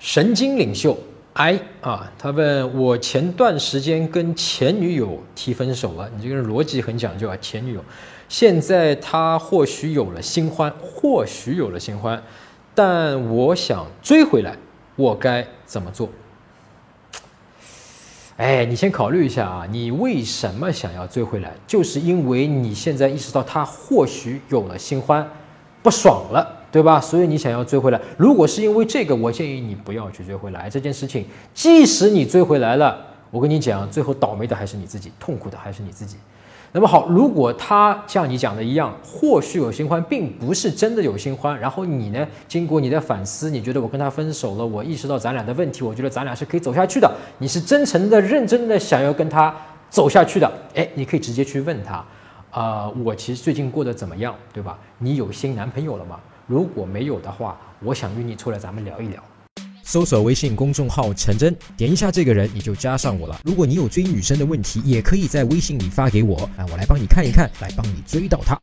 神经领袖 I 啊，他问我前段时间跟前女友提分手了，你这个人逻辑很讲究啊，前女友，现在他或许有了新欢，或许有了新欢，但我想追回来，我该怎么做？哎，你先考虑一下啊，你为什么想要追回来？就是因为你现在意识到他或许有了新欢，不爽了。对吧？所以你想要追回来，如果是因为这个，我建议你不要去追回来这件事情。即使你追回来了，我跟你讲，最后倒霉的还是你自己，痛苦的还是你自己。那么好，如果他像你讲的一样，或许有新欢，并不是真的有新欢，然后你呢，经过你的反思，你觉得我跟他分手了，我意识到咱俩的问题，我觉得咱俩是可以走下去的。你是真诚的、认真的想要跟他走下去的，哎，你可以直接去问他，啊，我其实最近过得怎么样，对吧？你有新男朋友了吗？如果没有的话，我想约你出来，咱们聊一聊。搜索微信公众号陈真，点一下这个人，你就加上我了。如果你有追女生的问题，也可以在微信里发给我，啊，我来帮你看一看，来帮你追到她。